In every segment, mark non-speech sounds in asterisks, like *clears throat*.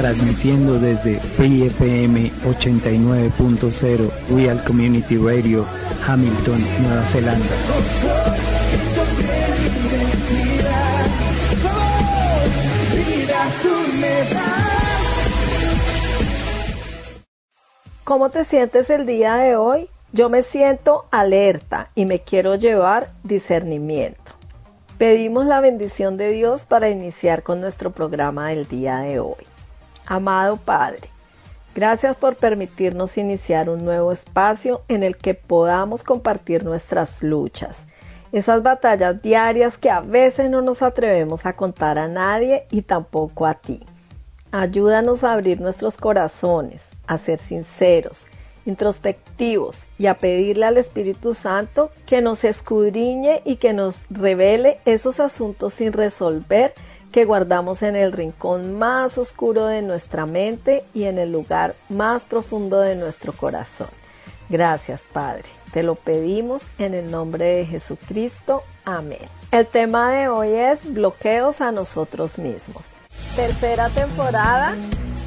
transmitiendo desde Free FM 89.0 Real Community Radio, Hamilton, Nueva Zelanda. ¿Cómo te sientes el día de hoy? Yo me siento alerta y me quiero llevar discernimiento. Pedimos la bendición de Dios para iniciar con nuestro programa del día de hoy. Amado Padre, gracias por permitirnos iniciar un nuevo espacio en el que podamos compartir nuestras luchas, esas batallas diarias que a veces no nos atrevemos a contar a nadie y tampoco a ti. Ayúdanos a abrir nuestros corazones, a ser sinceros, introspectivos y a pedirle al Espíritu Santo que nos escudriñe y que nos revele esos asuntos sin resolver que guardamos en el rincón más oscuro de nuestra mente y en el lugar más profundo de nuestro corazón. Gracias Padre, te lo pedimos en el nombre de Jesucristo. Amén. El tema de hoy es bloqueos a nosotros mismos. Tercera temporada.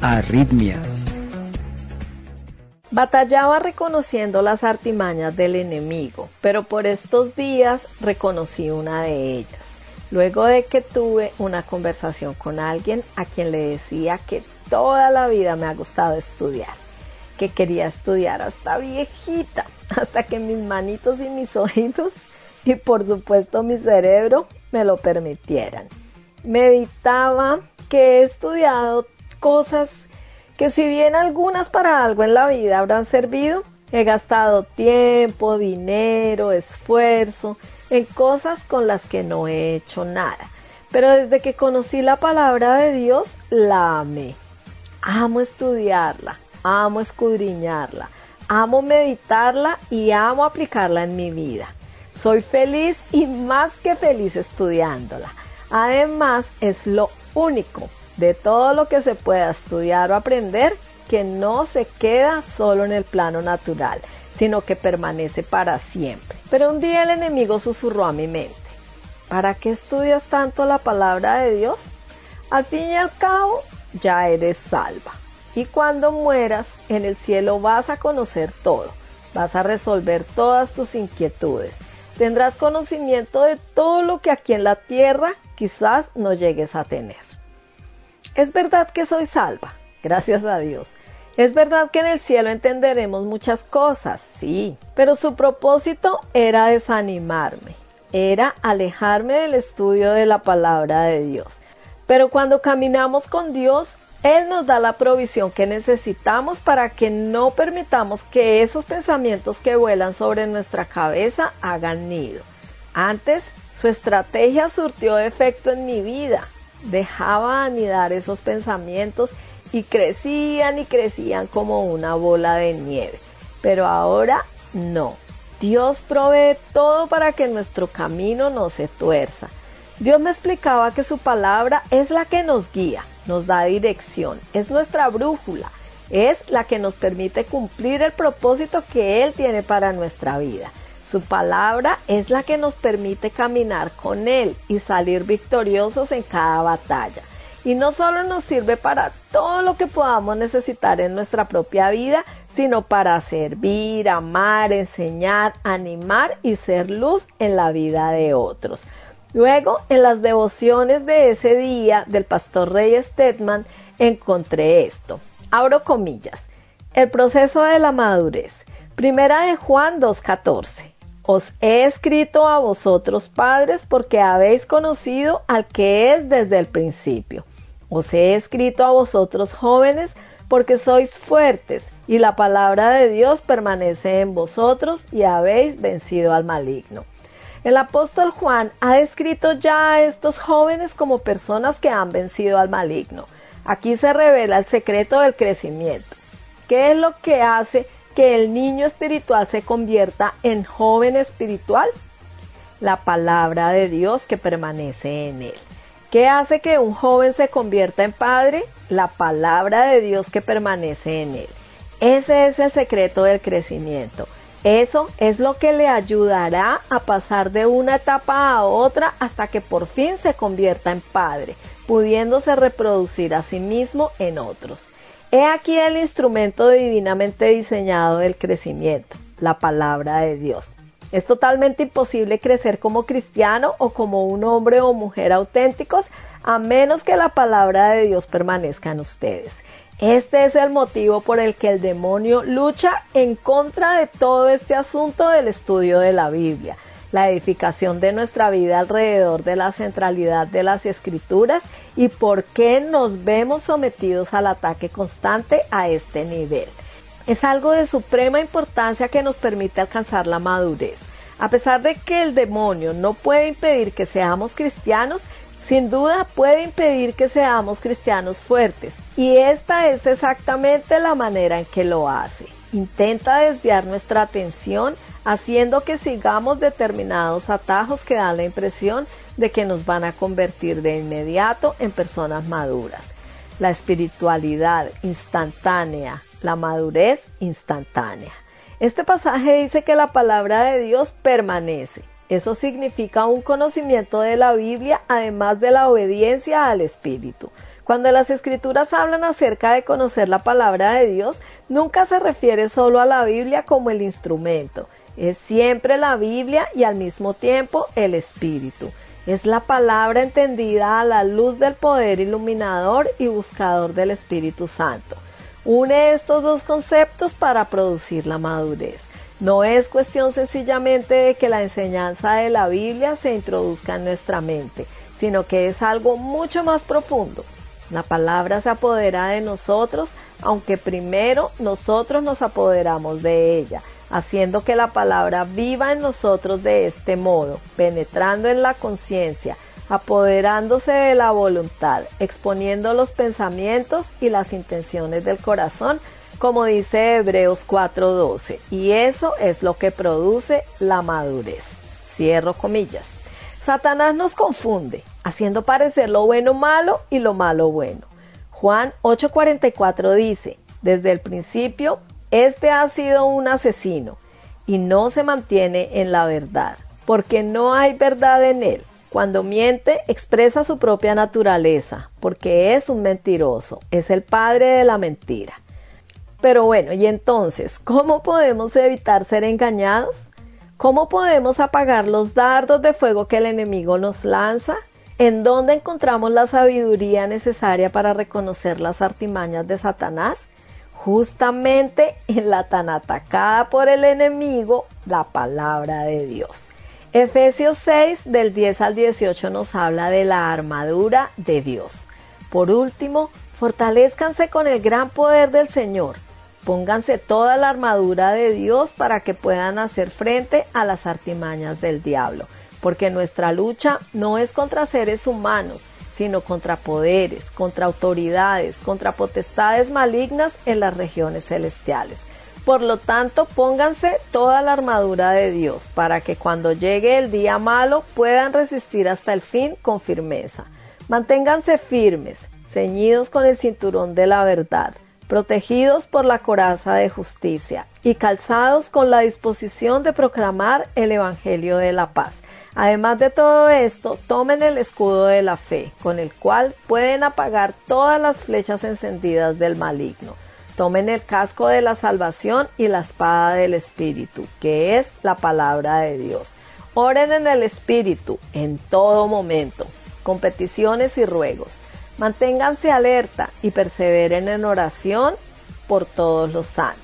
Arritmia. Batallaba reconociendo las artimañas del enemigo, pero por estos días reconocí una de ellas. Luego de que tuve una conversación con alguien a quien le decía que toda la vida me ha gustado estudiar, que quería estudiar hasta viejita, *laughs* hasta que mis manitos y mis oídos y por supuesto mi cerebro me lo permitieran. Meditaba que he estudiado cosas que si bien algunas para algo en la vida habrán servido, he gastado tiempo, dinero, esfuerzo en cosas con las que no he hecho nada. Pero desde que conocí la palabra de Dios, la amé. Amo estudiarla, amo escudriñarla, amo meditarla y amo aplicarla en mi vida. Soy feliz y más que feliz estudiándola. Además, es lo único de todo lo que se pueda estudiar o aprender que no se queda solo en el plano natural, sino que permanece para siempre. Pero un día el enemigo susurró a mi mente, ¿para qué estudias tanto la palabra de Dios? Al fin y al cabo, ya eres salva. Y cuando mueras, en el cielo vas a conocer todo, vas a resolver todas tus inquietudes, tendrás conocimiento de todo lo que aquí en la tierra quizás no llegues a tener. Es verdad que soy salva, gracias a Dios. Es verdad que en el cielo entenderemos muchas cosas, sí, pero su propósito era desanimarme, era alejarme del estudio de la palabra de Dios. Pero cuando caminamos con Dios, Él nos da la provisión que necesitamos para que no permitamos que esos pensamientos que vuelan sobre nuestra cabeza hagan nido. Antes, su estrategia surtió efecto en mi vida dejaba anidar esos pensamientos y crecían y crecían como una bola de nieve. Pero ahora no. Dios provee todo para que nuestro camino no se tuerza. Dios me explicaba que su palabra es la que nos guía, nos da dirección, es nuestra brújula, Es la que nos permite cumplir el propósito que Él tiene para nuestra vida. Su palabra es la que nos permite caminar con Él y salir victoriosos en cada batalla. Y no solo nos sirve para todo lo que podamos necesitar en nuestra propia vida, sino para servir, amar, enseñar, animar y ser luz en la vida de otros. Luego, en las devociones de ese día del pastor Rey Stedman, encontré esto. Abro comillas. El proceso de la madurez. Primera de Juan 2.14. Os he escrito a vosotros padres porque habéis conocido al que es desde el principio. Os he escrito a vosotros jóvenes porque sois fuertes y la palabra de Dios permanece en vosotros y habéis vencido al maligno. El apóstol Juan ha descrito ya a estos jóvenes como personas que han vencido al maligno. Aquí se revela el secreto del crecimiento. ¿Qué es lo que hace que el niño espiritual se convierta en joven espiritual? La palabra de Dios que permanece en él. ¿Qué hace que un joven se convierta en padre? La palabra de Dios que permanece en él. Ese es el secreto del crecimiento. Eso es lo que le ayudará a pasar de una etapa a otra hasta que por fin se convierta en padre, pudiéndose reproducir a sí mismo en otros. He aquí el instrumento divinamente diseñado del crecimiento, la palabra de Dios. Es totalmente imposible crecer como cristiano o como un hombre o mujer auténticos a menos que la palabra de Dios permanezca en ustedes. Este es el motivo por el que el demonio lucha en contra de todo este asunto del estudio de la Biblia, la edificación de nuestra vida alrededor de la centralidad de las escrituras y por qué nos vemos sometidos al ataque constante a este nivel. Es algo de suprema importancia que nos permite alcanzar la madurez. A pesar de que el demonio no puede impedir que seamos cristianos, sin duda puede impedir que seamos cristianos fuertes. Y esta es exactamente la manera en que lo hace. Intenta desviar nuestra atención haciendo que sigamos determinados atajos que dan la impresión de que nos van a convertir de inmediato en personas maduras. La espiritualidad instantánea, la madurez instantánea. Este pasaje dice que la palabra de Dios permanece. Eso significa un conocimiento de la Biblia además de la obediencia al Espíritu. Cuando las escrituras hablan acerca de conocer la palabra de Dios, nunca se refiere solo a la Biblia como el instrumento. Es siempre la Biblia y al mismo tiempo el Espíritu. Es la palabra entendida a la luz del poder iluminador y buscador del Espíritu Santo. Une estos dos conceptos para producir la madurez. No es cuestión sencillamente de que la enseñanza de la Biblia se introduzca en nuestra mente, sino que es algo mucho más profundo. La palabra se apodera de nosotros, aunque primero nosotros nos apoderamos de ella haciendo que la palabra viva en nosotros de este modo, penetrando en la conciencia, apoderándose de la voluntad, exponiendo los pensamientos y las intenciones del corazón, como dice Hebreos 4:12, y eso es lo que produce la madurez. Cierro comillas. Satanás nos confunde, haciendo parecer lo bueno malo y lo malo bueno. Juan 8:44 dice, desde el principio este ha sido un asesino y no se mantiene en la verdad, porque no hay verdad en él. Cuando miente, expresa su propia naturaleza, porque es un mentiroso, es el padre de la mentira. Pero bueno, y entonces, ¿cómo podemos evitar ser engañados? ¿Cómo podemos apagar los dardos de fuego que el enemigo nos lanza? ¿En dónde encontramos la sabiduría necesaria para reconocer las artimañas de Satanás? justamente en la tan atacada por el enemigo, la palabra de Dios. Efesios 6 del 10 al 18 nos habla de la armadura de Dios. Por último, fortalezcanse con el gran poder del Señor. Pónganse toda la armadura de Dios para que puedan hacer frente a las artimañas del diablo, porque nuestra lucha no es contra seres humanos, sino contra poderes, contra autoridades, contra potestades malignas en las regiones celestiales. Por lo tanto, pónganse toda la armadura de Dios para que cuando llegue el día malo puedan resistir hasta el fin con firmeza. Manténganse firmes, ceñidos con el cinturón de la verdad, protegidos por la coraza de justicia y calzados con la disposición de proclamar el Evangelio de la paz. Además de todo esto, tomen el escudo de la fe, con el cual pueden apagar todas las flechas encendidas del maligno. Tomen el casco de la salvación y la espada del Espíritu, que es la palabra de Dios. Oren en el Espíritu en todo momento, con peticiones y ruegos. Manténganse alerta y perseveren en oración por todos los santos.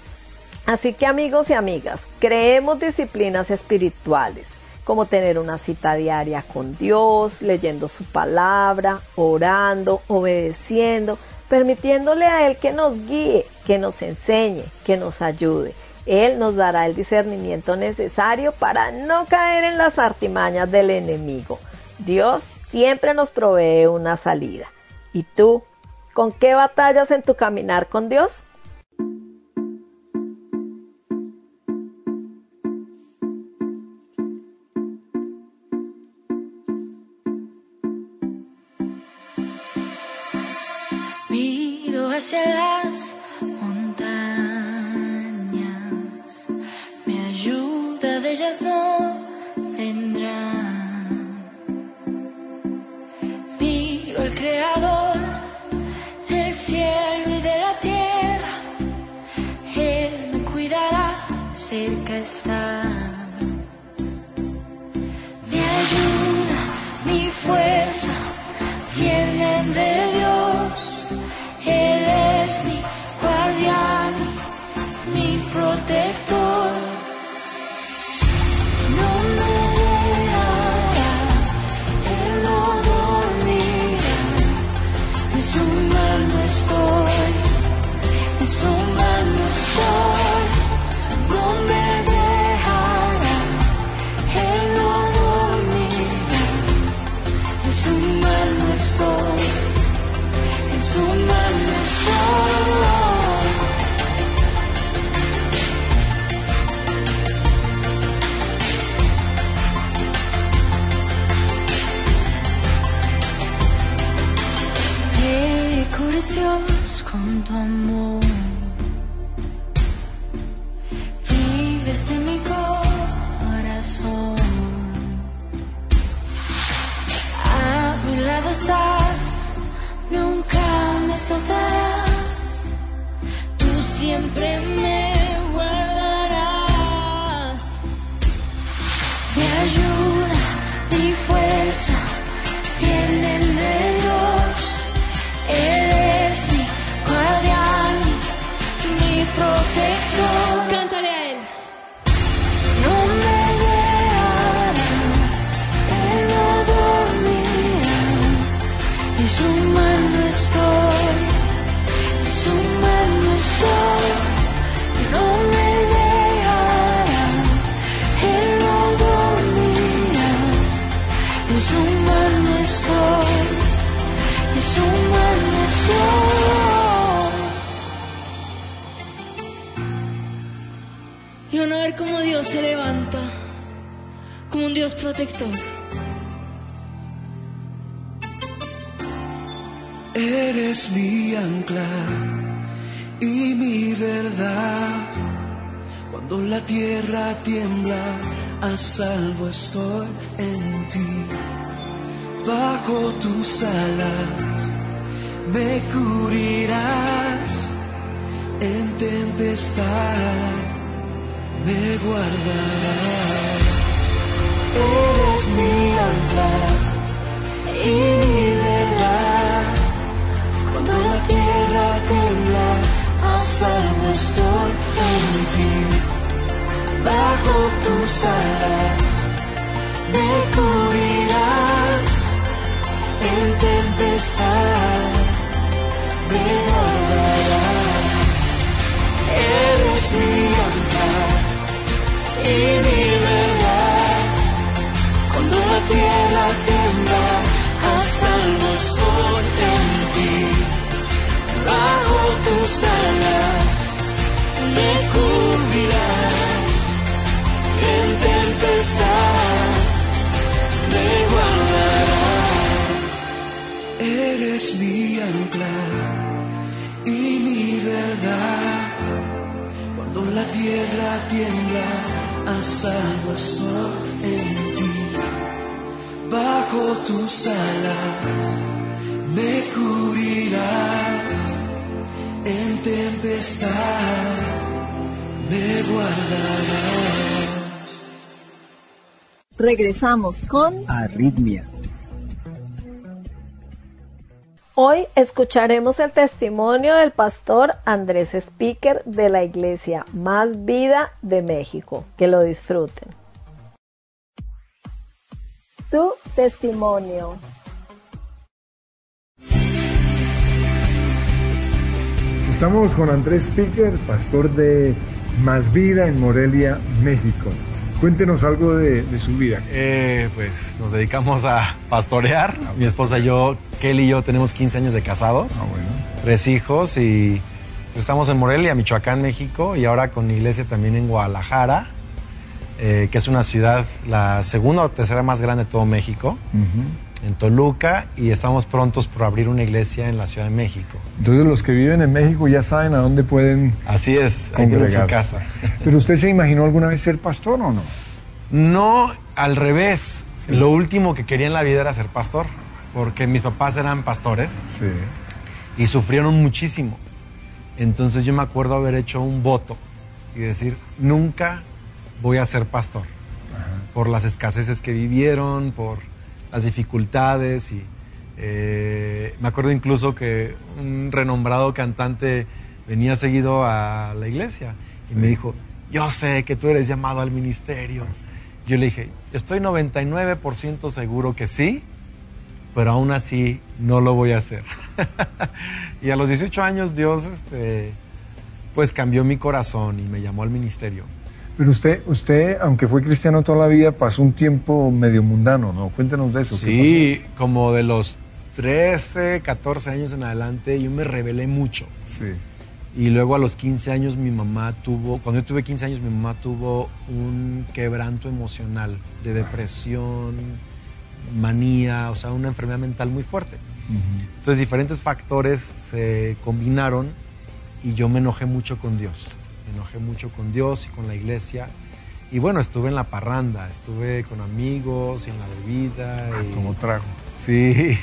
Así que amigos y amigas, creemos disciplinas espirituales como tener una cita diaria con Dios, leyendo su palabra, orando, obedeciendo, permitiéndole a Él que nos guíe, que nos enseñe, que nos ayude. Él nos dará el discernimiento necesario para no caer en las artimañas del enemigo. Dios siempre nos provee una salida. ¿Y tú? ¿Con qué batallas en tu caminar con Dios? Hacia salvo estoy en ti. Bajo tus alas me cubrirás en tempestad, me guardarás. Eres mi ancla y mi verdad. Cuando la tierra tiembla, a salvo estoy en ti. Bajo tus alas me cubrirás en tempestad, me guardarás. Eres mi ancla y mi tierra tiembla, a salvo estoy en ti. Bajo tus alas me cubrirás en tempestad, me guardarás. Regresamos con Arritmia. Hoy escucharemos el testimonio del pastor Andrés Speaker de la iglesia Más Vida de México. Que lo disfruten. Tu testimonio. Estamos con Andrés Speaker, pastor de Más Vida en Morelia, México. Cuéntenos algo de, de su vida. Eh, pues nos dedicamos a pastorear. Mi esposa y yo, Kelly y yo, tenemos 15 años de casados, Ah, bueno. tres hijos y estamos en Morelia, Michoacán, México y ahora con iglesia también en Guadalajara, eh, que es una ciudad, la segunda o tercera más grande de todo México, en Toluca y estamos prontos por abrir una iglesia en la Ciudad de México. Entonces los que viven en México ya saben a dónde pueden Así es, tienen su casa. *laughs* Pero usted se imaginó alguna vez ser pastor o no? No, al revés. Lo último que quería en la vida era ser pastor, porque mis papás eran pastores Sí. y sufrieron muchísimo. Entonces yo me acuerdo haber hecho un voto y decir, nunca voy a ser pastor, por las escaseces que vivieron, por las dificultades y eh, me acuerdo incluso que un renombrado cantante venía seguido a la iglesia y me dijo, yo sé que tú eres llamado al ministerio. Yo le dije, estoy 99% seguro que sí, pero aún así no lo voy a hacer. *laughs* y a los 18 años Dios este, pues cambió mi corazón y me llamó al ministerio. Pero usted, usted, aunque fue cristiano toda la vida, pasó un tiempo medio mundano, ¿no? Cuéntenos de eso. ¿qué Sí, como de los 13, 14 años en adelante yo me rebelé mucho. Sí. Y luego a los 15 años mi mamá tuvo, cuando yo tuve 15 años mi mamá tuvo un quebranto emocional de depresión, manía, o sea, una enfermedad mental muy fuerte. Entonces diferentes factores se combinaron y yo me enojé mucho con Dios. Me enojé mucho con Dios y con la iglesia. Y bueno, estuve en la parranda, estuve con amigos y en la bebida. Y... Como trago. Sí,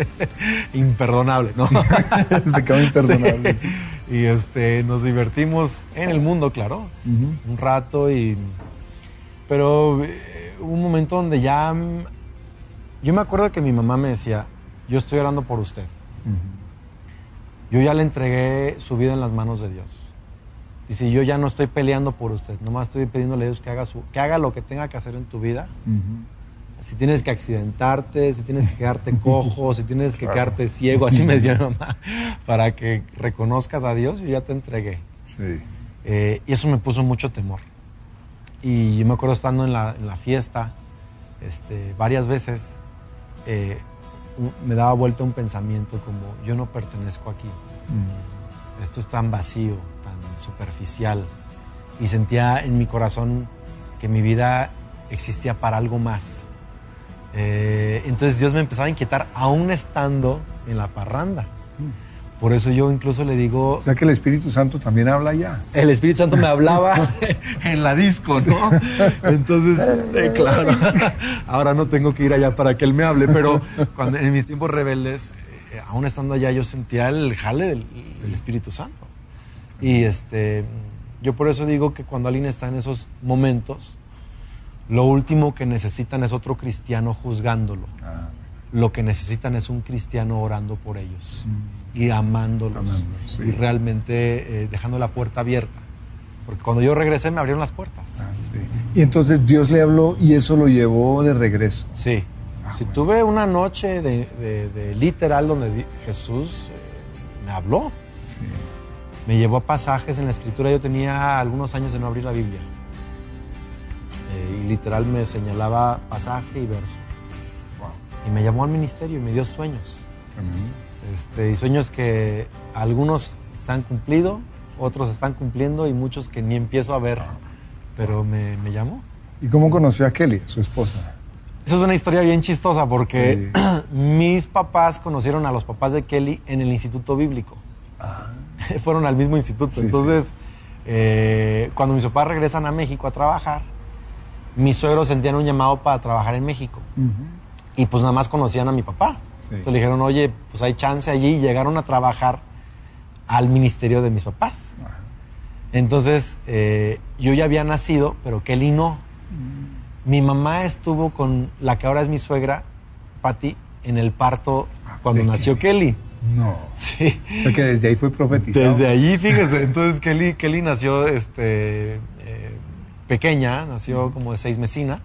*laughs* imperdonable, ¿no? Pecado imperdonable. *laughs* Sí. Y este, nos divertimos en el mundo, claro, un rato y... Pero eh, hubo un momento donde ya... Yo me acuerdo que mi mamá me decía, yo estoy orando por usted. Yo ya le entregué su vida en las manos de Dios. Dice, yo ya no estoy peleando por usted, nomás estoy pidiéndole a Dios que haga, su, que haga lo que tenga que hacer en tu vida. Si tienes que accidentarte, si tienes que quedarte cojo, si tienes que quedarte ciego, así me decía mi mamá, *laughs* para que reconozcas a Dios, yo ya te entregué. Sí. Eh, y eso me puso mucho temor. Y yo me acuerdo estando en la, en la fiesta este, varias veces, eh, me daba vuelta un pensamiento como, yo no pertenezco aquí, Mm. Esto es tan vacío, tan superficial. Y sentía en mi corazón que mi vida existía para algo más. Eh, entonces Dios me empezaba a inquietar aún estando en la parranda. Por eso yo incluso le digo, O sea que el Espíritu Santo también habla ya. el Espíritu Santo me hablaba *laughs* en la disco, ¿no? Entonces, eh, claro, *laughs* ahora no tengo que ir allá para que Él me hable, pero cuando, en mis tiempos rebeldes, aún estando allá, yo sentía el jale del, del Espíritu Santo. Y este, yo por eso digo que cuando alguien está en esos momentos, lo último que necesitan es otro cristiano juzgándolo. Ah, Lo que necesitan es un cristiano orando por ellos y amándolos Amándolos, sí. y realmente eh, dejando la puerta abierta. Porque cuando yo regresé me abrieron las puertas. ah, sí. Y entonces Dios le habló y eso lo llevó de regreso. Sí. Si tuve una noche de, de- de literal donde Jesús eh, me habló, Sí. me llevó a pasajes en la escritura. Yo tenía algunos años de no abrir la Biblia. Eh, y literal me señalaba pasaje y verso. Y me llamó al ministerio y me dio sueños. Este, y sueños que algunos se han cumplido, otros están cumpliendo y muchos que ni empiezo a ver. Pero me, me llamó. ¿Y cómo conoció a Kelly, su esposa? Esa es una historia bien chistosa porque Sí. *clears throat* mis papás conocieron a los papás de Kelly en el Instituto Bíblico. *laughs* Fueron al mismo instituto. Sí, Entonces, eh, cuando mis papás regresan a México a trabajar, mis suegros sentían un llamado para trabajar en México. Y pues nada más conocían a mi papá. Entonces le dijeron, oye, pues hay chance allí. Y llegaron a trabajar al ministerio de mis papás. Entonces, eh, yo ya había nacido, pero Kelly no. Mi mamá estuvo con la que ahora es mi suegra, Patty, en el parto cuando nació Kelly. No. Sí. O sea que desde ahí fue profetizado. Desde allí, fíjese. Entonces Kelly, Kelly nació este, eh, pequeña, nació como de seis mesina.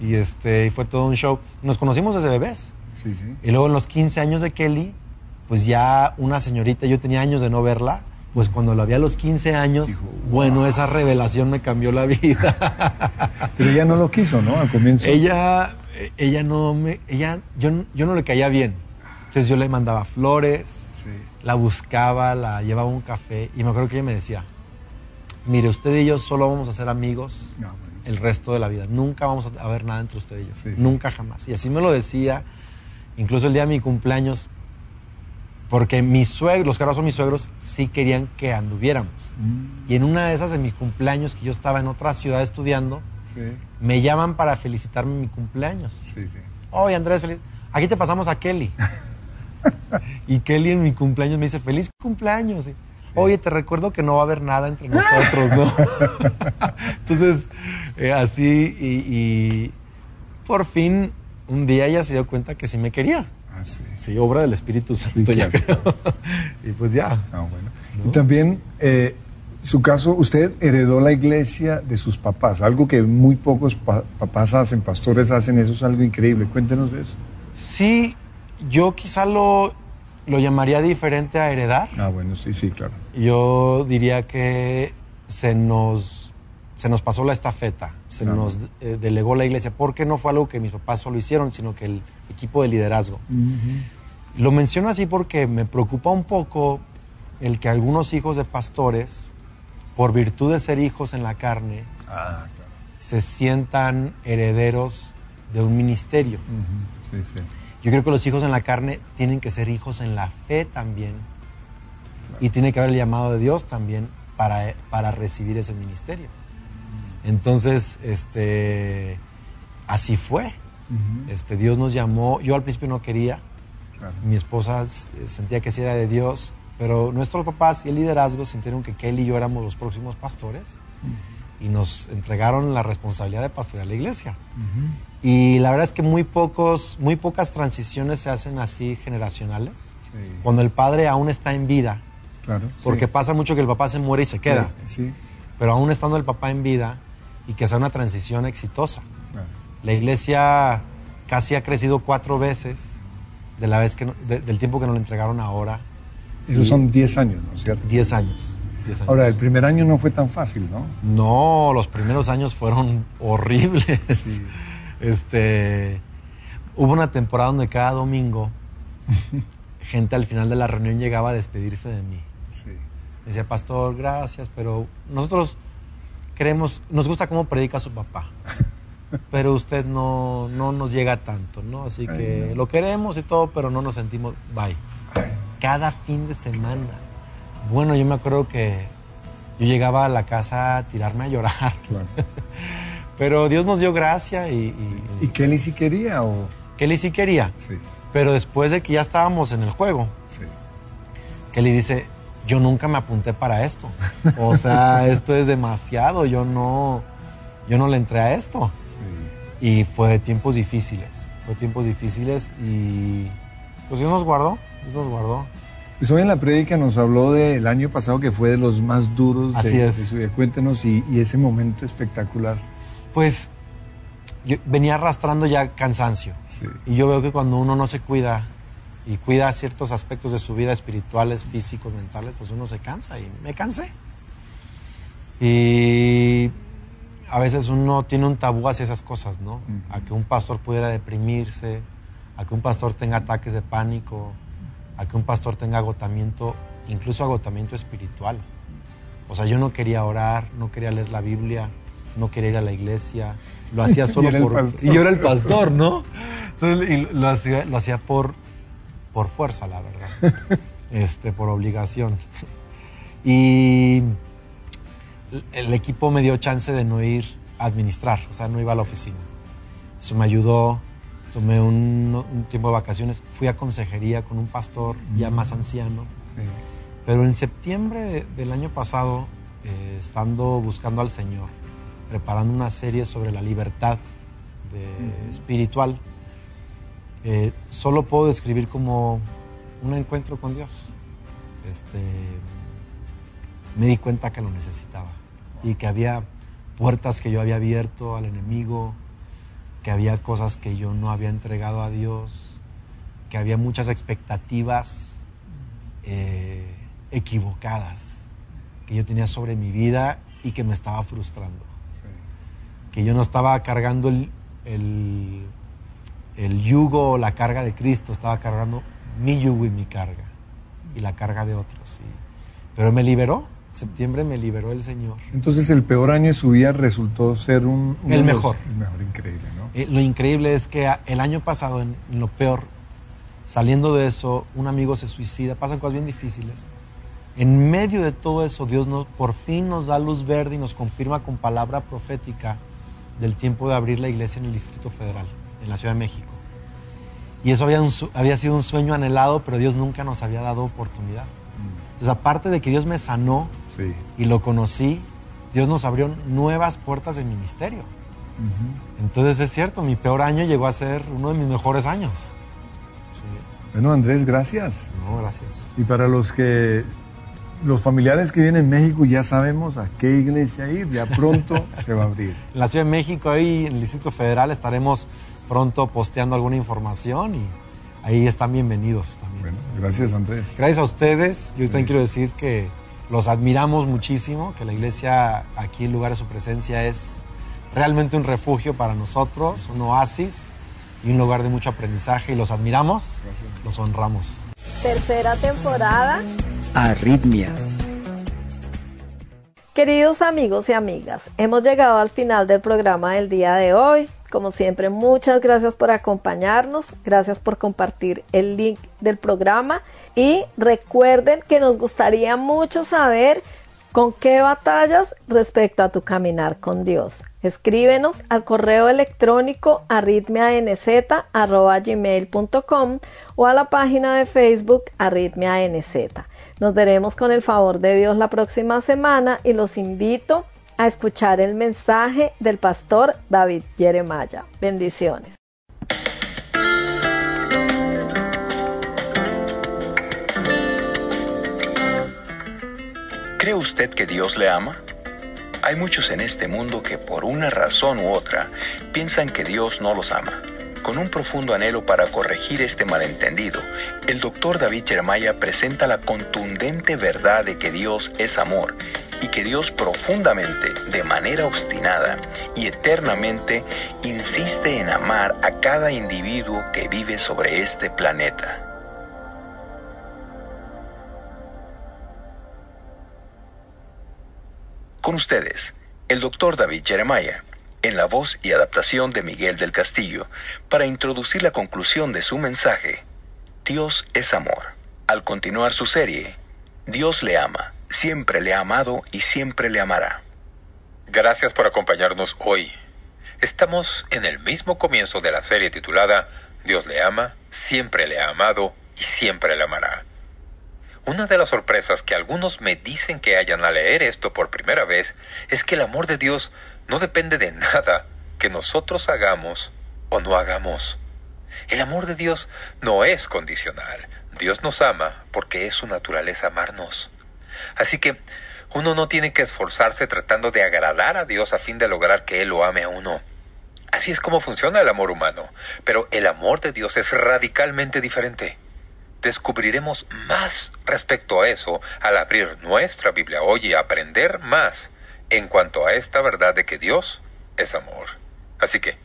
Y este, y fue todo un show. Nos conocimos desde bebés. Sí, sí. Y luego en los 15 años de Kelly, pues ya una señorita, yo tenía años de no verla, pues cuando la vi a los 15 años, Dijo, bueno, esa revelación me cambió la vida. *laughs* Pero ella no lo quiso, ¿no? Al comienzo. ella, ella no me, ella, yo, yo no le caía bien. Entonces yo le mandaba flores, Sí. la buscaba, la llevaba a un café y me acuerdo que ella me decía, mire, usted y yo solo vamos a ser amigos No, bueno. el resto de la vida. Nunca vamos a ver nada entre usted y yo. Sí, sí. Nunca jamás. Y así me lo decía, incluso el día de mi cumpleaños, porque mis suegros, los ahora son mis suegros, sí querían que anduviéramos. Mm, Y en una de esas de mis cumpleaños, que yo estaba en otra ciudad estudiando, Sí, me llaman para felicitarme mi cumpleaños. sí, sí. Oye, Andrés, feliz. Aquí te pasamos a Kelly. *laughs* y Kelly en mi cumpleaños me dice, feliz cumpleaños. Oye, te recuerdo que no va a haber nada entre nosotros, ¿no? *laughs* Entonces, eh, así, y, y por fin, un día ella se dio cuenta que sí me quería. Ah, sí. Sí, obra del Espíritu Santo, ya claro. creo. *laughs* y pues ya. Ah, bueno. Y también, eh, su caso, usted heredó la iglesia de sus papás, algo que muy pocos pa- papás hacen, pastores hacen, eso es algo increíble. Cuéntenos de eso. Sí, yo quizá lo, lo llamaría diferente a heredar. Ah, bueno, sí, sí, claro. Yo diría que se nos, se nos pasó la estafeta, se Claro. nos eh, delegó la iglesia, porque no fue algo que mis papás solo hicieron, sino que el equipo de liderazgo. Lo menciono así porque me preocupa un poco el que algunos hijos de pastores, por virtud de ser hijos en la carne, Ah, claro. se sientan herederos de un ministerio. Ujú, Sí, sí. Yo creo que los hijos en la carne tienen que ser hijos en la fe también. Y tiene que haber el llamado de Dios también para, para recibir ese ministerio. Entonces, este, así fue. Este, Dios nos llamó. Yo al principio no quería. claro. Mi esposa s- sentía que sí era de Dios. Pero nuestros papás y el liderazgo sintieron que Kelly y yo éramos los próximos pastores. Y nos entregaron la responsabilidad de pastorear la iglesia. Y la verdad es que muy, pocos, muy pocas transiciones se hacen así generacionales. sí, Cuando el padre aún está en vida, claro. porque sí. pasa mucho que el papá se muere y se queda, Sí, pero aún estando el papá en vida y que sea una transición exitosa. La iglesia casi ha crecido cuatro veces de la vez que de- del tiempo que nos lo entregaron ahora, Esos son 10 años, ¿no es cierto? 10 años. 10 años. Ahora, el primer año no fue tan fácil, ¿no? No, los primeros años fueron *laughs* horribles. Sí. Este, hubo una temporada donde cada domingo *laughs* gente al final de la reunión llegaba a despedirse de mí. Sí. Decía, pastor, gracias, pero nosotros queremos, nos gusta cómo predica su papá, pero usted no, no nos llega tanto, ¿no? Así que Ay, no. lo queremos y todo, pero no nos sentimos, bye. Cada fin de semana. Bueno, yo me acuerdo que yo llegaba a la casa a tirarme a llorar, Claro. *laughs* pero Dios nos dio gracia y, y, ¿Y Kelly sí quería o...? Kelly sí quería, Sí, pero después de que ya estábamos en el juego, sí. Kelly dice, yo nunca me apunté para esto. O sea, *laughs* esto es demasiado, yo no, yo no le entré a esto. sí. Y fue tiempos difíciles, fue tiempos difíciles y pues Dios nos guardó, Dios nos guardó. Pues hoy en la prédica nos habló del año pasado que fue de los más duros Así de, es. de su vida. Cuéntenos y, y ese momento espectacular. Pues yo venía arrastrando ya cansancio Sí. y yo veo que cuando uno no se cuida y cuida ciertos aspectos de su vida espirituales, físicos, mentales, pues uno se cansa y me cansé. Y a veces uno tiene un tabú hacia esas cosas, ¿no? A que un pastor pudiera deprimirse, a que un pastor tenga ataques de pánico, a que un pastor tenga agotamiento, incluso agotamiento espiritual. O sea, yo no quería orar, no quería leer la Biblia, no quería ir a la iglesia, lo hacía *laughs* solo el por... pastor. Y yo era el pastor, ¿no? Entonces, y lo hacía, lo hacía por, por fuerza, la verdad. *laughs* Este, por obligación. Y el equipo me dio chance de no ir a administrar, o sea, no iba a la oficina. Eso me ayudó, tomé un, un tiempo de vacaciones, fui a consejería con un pastor ya más anciano. Sí. Pero en septiembre de- del año pasado, eh, estando buscando al Señor, preparando una serie sobre la libertad de- espiritual, eh, solo puedo describir como un encuentro con Dios. Este, me di cuenta que lo necesitaba y que había puertas que yo había abierto al enemigo, que había cosas que yo no había entregado a Dios, que había muchas expectativas eh, equivocadas que yo tenía sobre mi vida y que me estaba frustrando. Que yo no estaba cargando el, el, el yugo o la carga de Cristo, estaba cargando mi yugo y mi carga y la carga de otros. y- pero me liberó, en septiembre me liberó el Señor. Entonces el peor año de su vida resultó ser un... El los- mejor. El mejor, increíble, ¿no? Eh, lo increíble es que el año pasado, en, en lo peor, saliendo de eso, un amigo se suicida, pasan cosas bien difíciles. En medio de todo eso, Dios nos, por fin nos da luz verde y nos confirma con palabra profética del tiempo de abrir la iglesia en el Distrito Federal, en la Ciudad de México. Y eso había, un había sido un sueño anhelado, pero Dios nunca nos había dado oportunidad. Entonces, aparte de que Dios me sanó Sí. y lo conocí, Dios nos abrió nuevas puertas de ministerio. Ujú. Entonces es cierto, mi peor año llegó a ser uno de mis mejores años. Sí. Bueno, Andrés, gracias. No, gracias. Y para los que los familiares que vienen en México ya sabemos a qué iglesia ir, ya pronto *laughs* se va a abrir. En la Ciudad de México, ahí en el Distrito Federal, estaremos pronto posteando alguna información y ahí están bienvenidos también. Bueno, gracias Andrés. Gracias a ustedes. Yo también quiero decir que los admiramos muchísimo, que la iglesia aquí, en lugar de su presencia, es realmente un refugio para nosotros, un oasis y un lugar de mucho aprendizaje. Y los admiramos, los honramos. Tercera temporada. Arritmia. Queridos amigos y amigas, hemos llegado al final del programa del día de hoy. Como siempre, muchas gracias por acompañarnos, gracias por compartir el link del programa y recuerden que nos gustaría mucho saber con qué batallas respecto a tu caminar con Dios. Escríbenos al correo electrónico arritmianz.gmail.com o a la página de Facebook arritmianz. Nos veremos con el favor de Dios la próxima semana y los invito a escuchar el mensaje del pastor David Jeremiah. Bendiciones. ¿Cree usted que Dios le ama? Hay muchos en este mundo que por una razón u otra piensan que Dios no los ama. Con un profundo anhelo para corregir este malentendido, el doctor David Jeremiah presenta la contundente verdad de que Dios es amor y que Dios profundamente, de manera obstinada y eternamente insiste en amar a cada individuo que vive sobre este planeta. Con ustedes, el doctor David Jeremiah, en la voz y adaptación de Miguel del Castillo, para introducir la conclusión de su mensaje, Dios es amor. Al continuar su serie, Dios le ama, siempre le ha amado y siempre le amará. Gracias por acompañarnos hoy. Estamos en el mismo comienzo de la serie titulada Dios le ama, siempre le ha amado y siempre le amará. Una de las sorpresas que algunos me dicen que hayan al leer esto por primera vez es que el amor de Dios no depende de nada que nosotros hagamos o no hagamos. El amor de Dios no es condicional. Dios nos ama porque es su naturaleza amarnos. Así que uno no tiene que esforzarse tratando de agradar a Dios a fin de lograr que Él lo ame a uno. Así es como funciona el amor humano, pero el amor de Dios es radicalmente diferente. Descubriremos más respecto a eso al abrir nuestra Biblia hoy y aprender más en cuanto a esta verdad de que Dios es amor. Así que,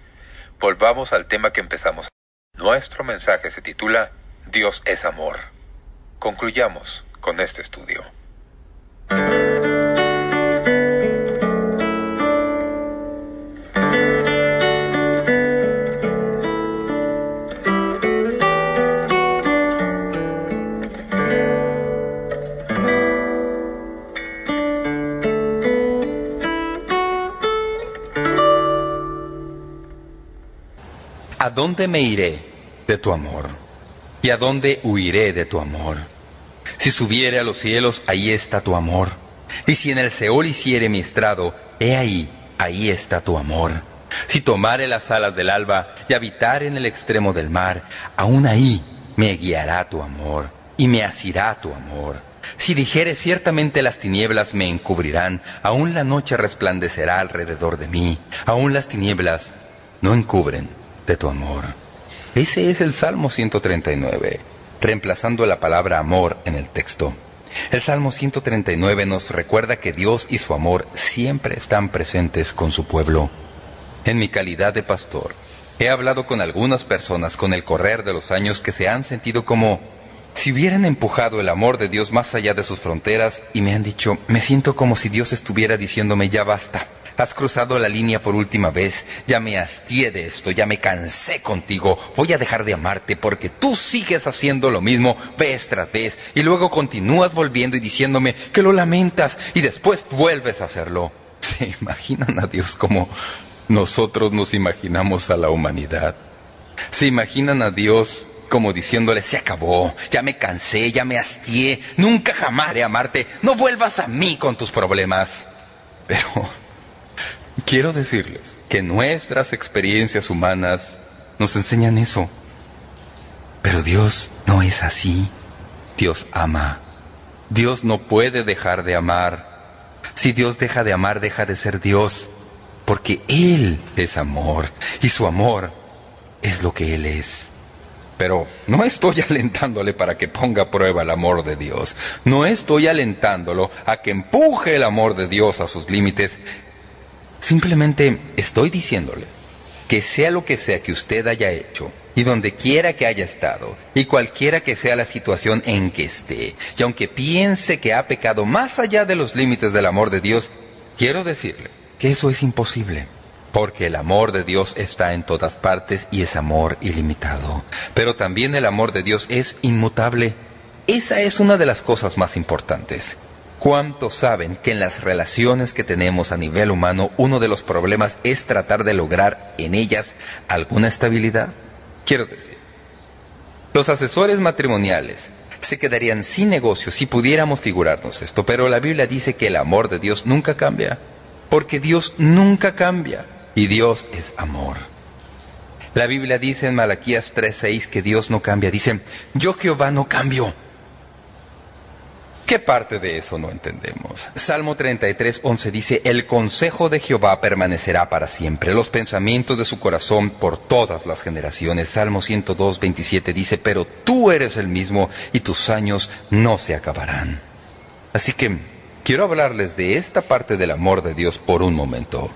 volvamos al tema que empezamos. Nuestro mensaje se titula Dios es amor. Concluyamos con este estudio. ¿A dónde me iré de tu amor? ¿Y a dónde huiré de tu amor? Si subiere a los cielos, ahí está tu amor. Y si en el Seol hiciere mi estrado, he ahí, ahí está tu amor. Si tomare las alas del alba y habitar en el extremo del mar, aún ahí me guiará tu amor y me asirá tu amor. Si dijere ciertamente las tinieblas me encubrirán, aún la noche resplandecerá alrededor de mí, aún las tinieblas no encubren de tu amor. Ese es el Salmo 139, reemplazando la palabra amor en el texto. El Salmo 139 nos recuerda que Dios y su amor siempre están presentes con su pueblo. En mi calidad de pastor, he hablado con algunas personas con el correr de los años que se han sentido como si hubieran empujado el amor de Dios más allá de sus fronteras y me han dicho, me siento como si Dios estuviera diciéndome ya basta. Has cruzado la línea por última vez, ya me hastié de esto, ya me cansé contigo, voy a dejar de amarte porque tú sigues haciendo lo mismo vez tras vez y luego continúas volviendo y diciéndome que lo lamentas y después vuelves a hacerlo. *laughs* ¿Se imaginan a Dios como nosotros nos imaginamos a la humanidad? ¿Se imaginan a Dios como diciéndole, se acabó, ya me cansé, ya me hastié, nunca jamás de amarte, no vuelvas a mí con tus problemas. Pero quiero decirles que nuestras experiencias humanas nos enseñan eso. Pero Dios no es así. Dios ama. Dios no puede dejar de amar. Si Dios deja de amar, deja de ser Dios. Porque Él es amor. Y su amor es lo que Él es. Pero no estoy *laughs* alentándole para que ponga a prueba el amor de Dios. No estoy alentándolo a que empuje el amor de Dios a sus límites. Simplemente estoy diciéndole que sea lo que sea que usted haya hecho, y donde quiera que haya estado, y cualquiera que sea la situación en que esté, y aunque piense que ha pecado más allá de los límites del amor de Dios, quiero decirle que eso es imposible porque el amor de Dios está en todas partes y es amor ilimitado. Pero también el amor de Dios es inmutable. Esa es una de las cosas más importantes. ¿Cuántos saben que en las relaciones que tenemos a nivel humano uno de los problemas es tratar de lograr en ellas alguna estabilidad? Quiero decir, los asesores matrimoniales se quedarían sin negocio si pudiéramos figurarnos esto, pero la Biblia dice que el amor de Dios nunca cambia, porque Dios nunca cambia y Dios es amor. La Biblia dice en Malaquías 3:6 que Dios no cambia. Dice, yo Jehová no cambio. ¿Qué parte de eso no entendemos? Salmo 33:11 dice, el consejo de Jehová permanecerá para siempre, los pensamientos de su corazón por todas las generaciones. Salmo 102:27 dice, pero tú eres el mismo y tus años no se acabarán. Así que quiero hablarles de esta parte del amor de Dios por un momento.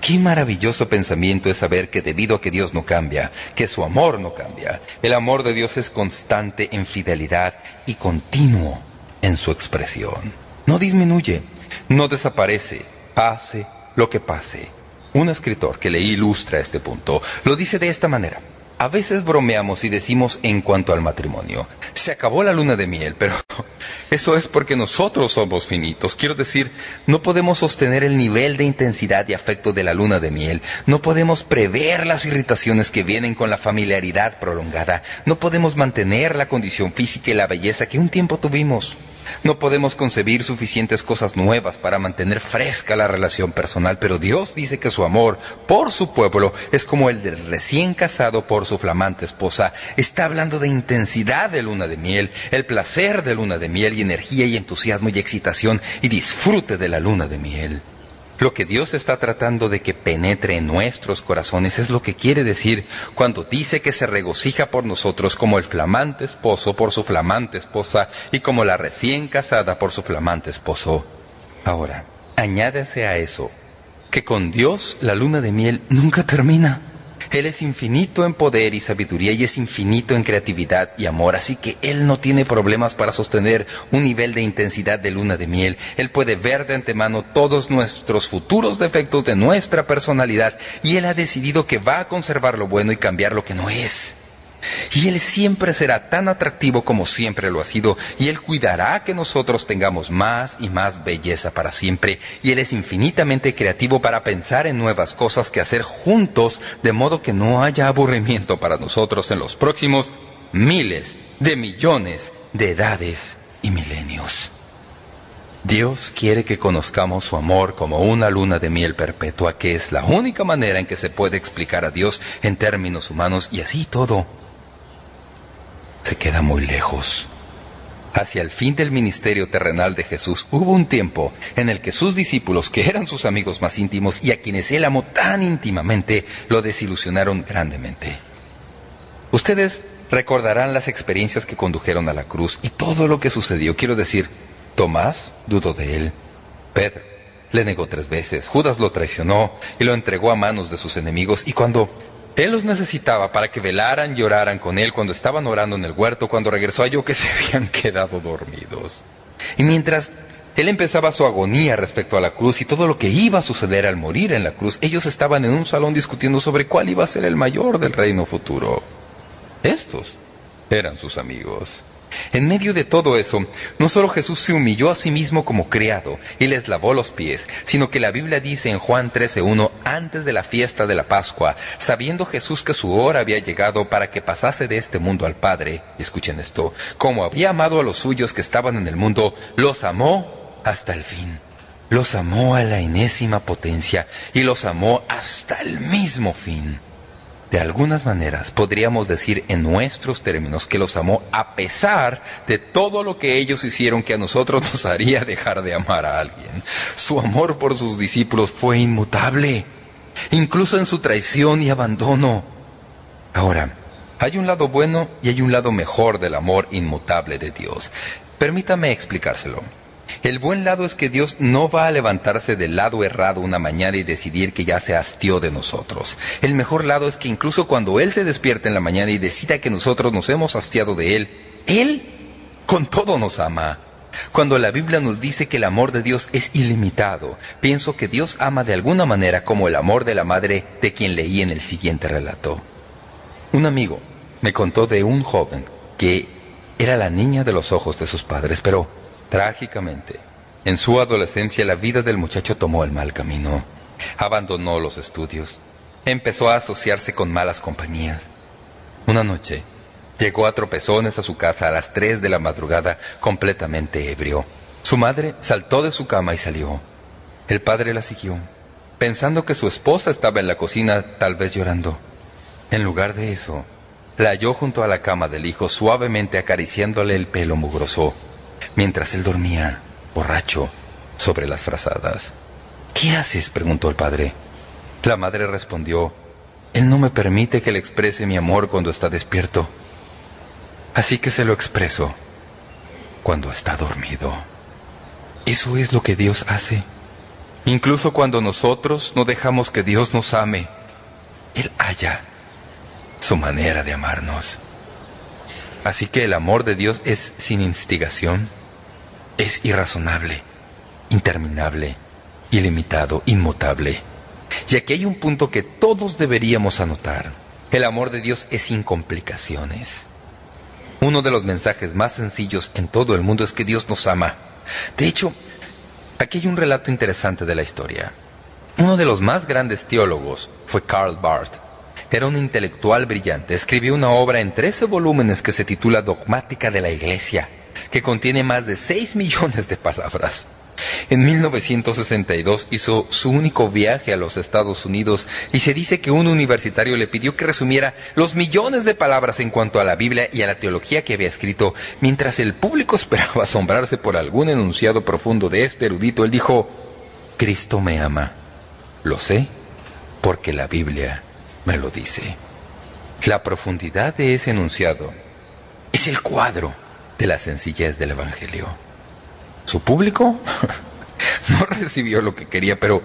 Qué maravilloso pensamiento es saber que debido a que Dios no cambia, que su amor no cambia, el amor de Dios es constante en fidelidad y continuo en su expresión. No disminuye, no desaparece, pase lo que pase. Un escritor que le ilustra este punto lo dice de esta manera. A veces bromeamos y decimos en cuanto al matrimonio, se acabó la luna de miel, pero *laughs* eso es porque nosotros somos finitos. Quiero decir, no podemos sostener el nivel de intensidad y afecto de la luna de miel, no podemos prever las irritaciones que vienen con la familiaridad prolongada, no podemos mantener la condición física y la belleza que un tiempo tuvimos. No podemos concebir suficientes cosas nuevas para mantener fresca la relación personal, pero Dios dice que su amor por su pueblo es como el del recién casado por su flamante esposa. Está hablando de intensidad de luna de miel, el placer de luna de miel y energía y entusiasmo y excitación y disfrute de la luna de miel. Lo que Dios está tratando de que penetre en nuestros corazones es lo que quiere decir cuando dice que se regocija por nosotros como el flamante esposo por su flamante esposa y como la recién casada por su flamante esposo. Ahora, añádese a eso que con Dios la luna de miel nunca termina. Él es infinito en poder y sabiduría y es infinito en creatividad y amor, así que Él no tiene problemas para sostener un nivel de intensidad de luna de miel. Él puede ver de antemano todos nuestros futuros defectos de nuestra personalidad y Él ha decidido que va a conservar lo bueno y cambiar lo que no es. Y Él siempre será tan atractivo como siempre lo ha sido, y Él cuidará que nosotros tengamos más y más belleza para siempre, y Él es infinitamente creativo para pensar en nuevas cosas que hacer juntos, de modo que no haya aburrimiento para nosotros en los próximos miles de millones de edades y milenios. Dios quiere que conozcamos su amor como una luna de miel perpetua, que es la única manera en que se puede explicar a Dios en términos humanos, y así todo se queda muy lejos. Hacia el fin del ministerio terrenal de Jesús hubo un tiempo en el que sus discípulos, que eran sus amigos más íntimos y a quienes él amó tan íntimamente, lo desilusionaron grandemente. Ustedes recordarán las experiencias que condujeron a la cruz y todo lo que sucedió. Quiero decir, Tomás dudó de él. Pedro le negó tres veces. Judas lo traicionó y lo entregó a manos de sus enemigos. Y cuando él los necesitaba para que velaran y oraran con él cuando estaban orando en el huerto, cuando regresó halló que *laughs* se habían quedado dormidos. Y mientras él empezaba su agonía respecto a la cruz y todo lo que iba a suceder al morir en la cruz, ellos estaban en un salón discutiendo sobre cuál iba a ser el mayor del reino futuro. Estos eran sus amigos. En medio de todo eso, no solo Jesús se humilló a sí mismo como criado y les lavó los pies, sino que la Biblia dice en Juan 13.1, antes de la fiesta de la Pascua, sabiendo Jesús que su hora había llegado para que pasase de este mundo al Padre, escuchen esto, como había amado a los suyos que estaban en el mundo, los amó hasta el fin. Los amó a la enésima potencia y los amó hasta el mismo fin. De algunas maneras podríamos decir en nuestros términos que los amó a pesar de todo lo que ellos hicieron que a nosotros *laughs* nos haría dejar de amar a alguien. Su amor por sus discípulos fue inmutable, incluso en su traición y abandono. Ahora, hay un lado bueno y hay un lado mejor del amor inmutable de Dios. Permítame explicárselo. El buen lado es que Dios no va a levantarse del lado errado una mañana y decidir que ya se hastió de nosotros. El mejor lado es que incluso cuando Él se despierta en la mañana y decida que nosotros nos hemos hastiado de Él, Él con todo nos ama. Cuando la Biblia nos dice que el amor de Dios es ilimitado, pienso que Dios ama de alguna manera como el amor de la madre de quien leí en el siguiente relato. Un amigo me contó de un joven que era la niña de los ojos de sus padres, pero Trágicamente, en su adolescencia la vida del muchacho tomó el mal camino. Abandonó los estudios. Empezó a asociarse con malas compañías. Una noche, llegó a tropezones a su casa a las tres de la madrugada completamente ebrio. Su madre saltó de su cama y salió. El padre la siguió, pensando que su esposa estaba en la cocina, tal vez llorando. En lugar de eso, la halló junto a la cama del hijo, suavemente acariciándole el pelo mugroso mientras él dormía, borracho, sobre las frazadas. ¿Qué haces? preguntó el padre. La madre respondió, Él no me permite que le exprese mi amor cuando está despierto. Así que se lo expreso cuando está dormido. Eso es lo que Dios hace. Incluso cuando nosotros no dejamos que Dios nos ame, Él halla su manera de amarnos. Así que el amor de Dios es sin instigación, es irrazonable, interminable, ilimitado, inmutable. Y aquí hay un punto que todos deberíamos anotar. El amor de Dios es sin complicaciones. Uno de los mensajes más sencillos en todo el mundo es que Dios nos ama. De hecho, aquí hay un relato interesante de la historia. Uno de los más grandes teólogos fue Karl Barth. Era un intelectual brillante. Escribió una obra en 13 volúmenes que se titula Dogmática de la Iglesia que contiene más de 6 millones de palabras. En 1962 hizo su único viaje a los Estados Unidos y se dice que un universitario le pidió que resumiera los millones de palabras en cuanto a la Biblia y a la teología que había escrito. Mientras el público *laughs* esperaba asombrarse por algún enunciado profundo de este erudito, él dijo, Cristo me ama. Lo sé porque la Biblia me lo dice. La profundidad de ese enunciado es el cuadro de la sencillez del Evangelio. Su público *laughs* no recibió lo que quería, pero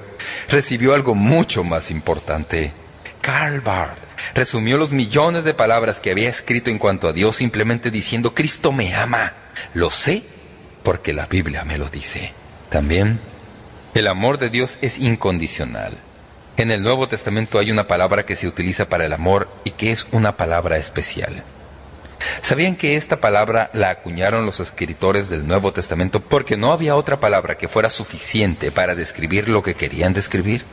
recibió algo mucho más importante. Karl Barth resumió los millones de palabras que había escrito en cuanto a Dios simplemente diciendo, Cristo me ama. Lo sé porque la Biblia me lo dice. También, el amor de Dios es incondicional. En el Nuevo Testamento hay una palabra que se utiliza para el amor y que es una palabra especial. ¿Sabían que esta palabra la acuñaron los escritores del Nuevo Testamento porque no había otra palabra que fuera suficiente para describir lo que querían describir?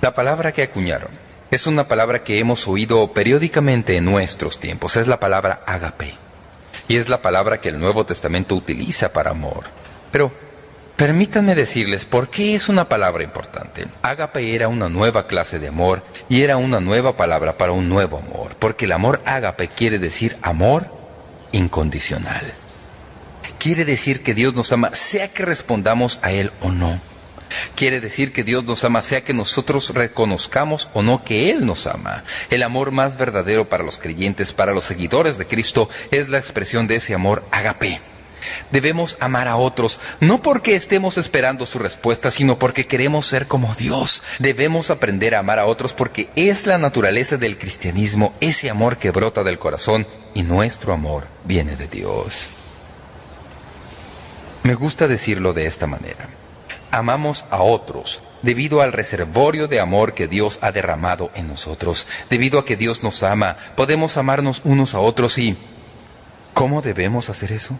La palabra que acuñaron es una palabra que hemos oído periódicamente en nuestros tiempos, es la palabra agape. Y es la palabra que el Nuevo Testamento utiliza para amor. Pero Permítanme decirles por qué es una palabra importante. Ágape era una nueva clase de amor y era una nueva palabra para un nuevo amor, porque el amor ágape quiere decir amor incondicional. Quiere decir que Dios nos ama sea que respondamos a Él o no. Quiere decir que Dios nos ama sea que nosotros reconozcamos o no que Él nos ama. El amor más verdadero para los creyentes, para los seguidores de Cristo, es la expresión de ese amor ágape. Debemos amar a otros, no porque estemos esperando su respuesta, sino porque queremos ser como Dios. Debemos aprender a amar a otros porque es la naturaleza del cristianismo, ese amor que brota del corazón y nuestro amor viene de Dios. Me gusta decirlo de esta manera. Amamos a otros debido al reservorio de amor que Dios ha derramado en nosotros. Debido a que Dios nos ama, podemos amarnos unos a otros y... ¿Cómo debemos hacer eso?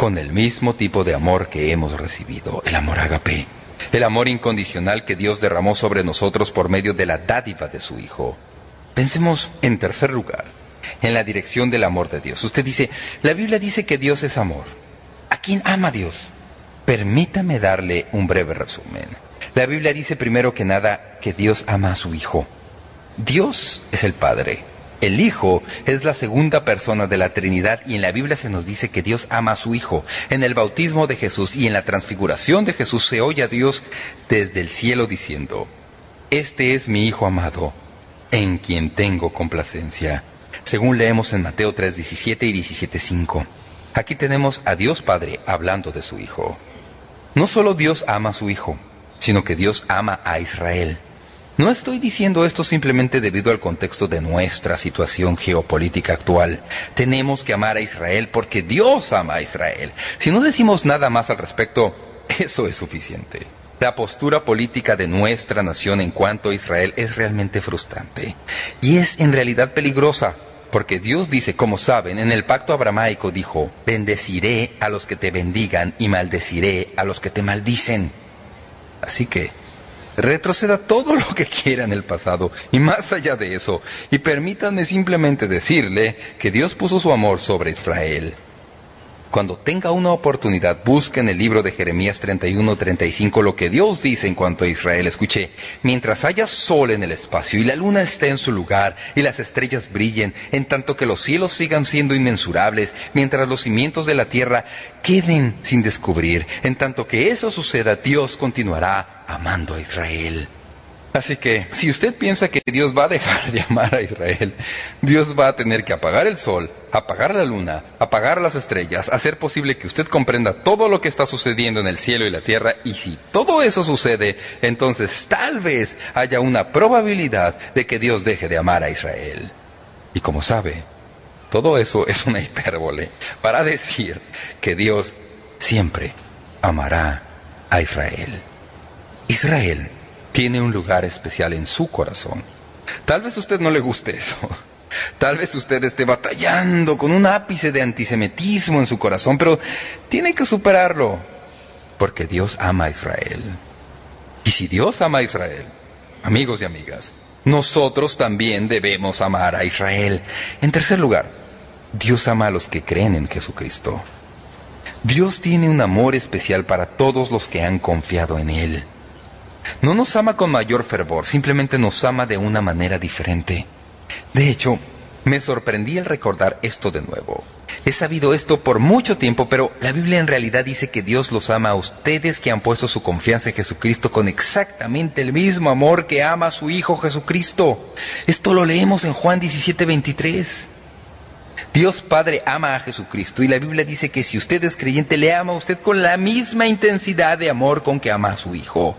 Con el mismo tipo de amor que hemos recibido, el amor agape, el amor incondicional que Dios derramó sobre nosotros por medio de la dádiva de su Hijo. Pensemos, en tercer lugar, en la dirección del amor de Dios. Usted dice, la Biblia dice que Dios es amor. ¿A quién ama Dios? Permítame darle un breve resumen. La Biblia dice primero que nada que Dios ama a su Hijo. Dios es el Padre. El Hijo es la segunda persona de la Trinidad y en la Biblia se nos dice que Dios ama a su Hijo. En el bautismo de Jesús y en la transfiguración de Jesús se oye a Dios desde el cielo diciendo, Este es mi Hijo amado, en quien tengo complacencia. Según leemos en Mateo 3, 17 y 17, 5. Aquí tenemos a Dios Padre hablando de su Hijo. No solo Dios ama a su Hijo, sino que Dios ama a Israel. No estoy diciendo esto simplemente debido al contexto de nuestra situación geopolítica actual. Tenemos que amar a Israel porque Dios ama a Israel. Si no decimos nada más al respecto, *laughs* eso es suficiente. La postura política de nuestra nación en cuanto a Israel es realmente frustrante y es en realidad peligrosa, porque Dios dice, como saben, en el pacto abramaico dijo, bendeciré a los que te bendigan y maldeciré a los que te maldicen. Así que Retroceda todo lo que quiera en el pasado y más allá de eso, y permítanme simplemente decirle que Dios puso su amor sobre Israel. Cuando tenga una oportunidad, busque en el libro de Jeremías 31-35 lo que Dios dice en cuanto a Israel. Escuche, mientras haya sol en el espacio y la luna esté en su lugar y las estrellas brillen, en tanto que los cielos sigan siendo inmensurables, mientras los cimientos de la tierra queden sin descubrir, en tanto que eso suceda, Dios continuará amando a Israel. Así que, si usted piensa que Dios va a dejar de amar a Israel, Dios va a tener que apagar el sol, apagar la luna, apagar las estrellas, hacer posible que usted comprenda todo lo que está sucediendo en el cielo y la tierra, y si todo eso sucede, entonces tal vez haya una probabilidad de que Dios deje de amar a Israel. Y como sabe, todo eso es una hipérbole para decir que Dios siempre amará a Israel. Israel tiene un lugar especial en su corazón. Tal vez a usted no le guste eso. Tal vez usted esté batallando con un ápice de antisemitismo en su corazón, pero tiene que superarlo, porque Dios ama a Israel. Y si Dios ama a Israel, amigos y amigas, nosotros también debemos amar a Israel. En tercer lugar, Dios ama a los que creen en Jesucristo. Dios tiene un amor especial para todos los que han confiado en Él. No nos ama con mayor fervor, simplemente nos ama de una manera diferente. De hecho, me sorprendí al recordar esto de nuevo. He sabido esto por mucho tiempo, pero la Biblia en realidad dice que Dios los ama a ustedes que han puesto su confianza en Jesucristo con exactamente el mismo amor que ama a su Hijo Jesucristo. Esto lo leemos en Juan 17, 23. Dios Padre ama a Jesucristo y la Biblia dice que si usted es creyente, le ama a usted con la misma intensidad de amor con que ama a su Hijo.